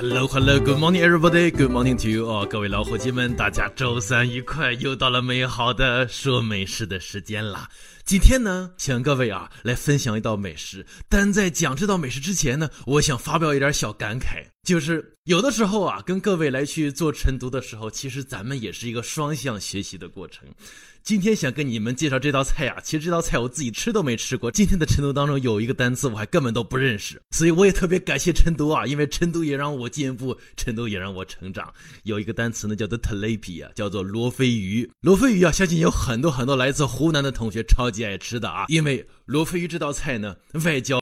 Hello，Hello，Good morning, everybody. Good morning to you，各位老伙计们，大家周三愉快！又到了美好的说美食的时间啦。今天呢，请各位啊来分享一道美食。但在讲这道美食之前呢，我想发表一点小感慨，就是有的时候啊，跟各位来去做晨读的时候，其实咱们也是一个双向学习的过程。今天想跟你们介绍这道菜啊，其实这道菜我自己吃都没吃过。今天的晨读当中有一个单词我还根本都不认识，所以我也特别感谢晨读啊，因为晨读也让我进步，晨读也让我成长。有一个单词呢叫做 tilapia，叫做罗非鱼。罗非鱼啊，相信有很多很多来自湖南的同学超级爱吃的啊，因为罗非鱼这道菜呢，外焦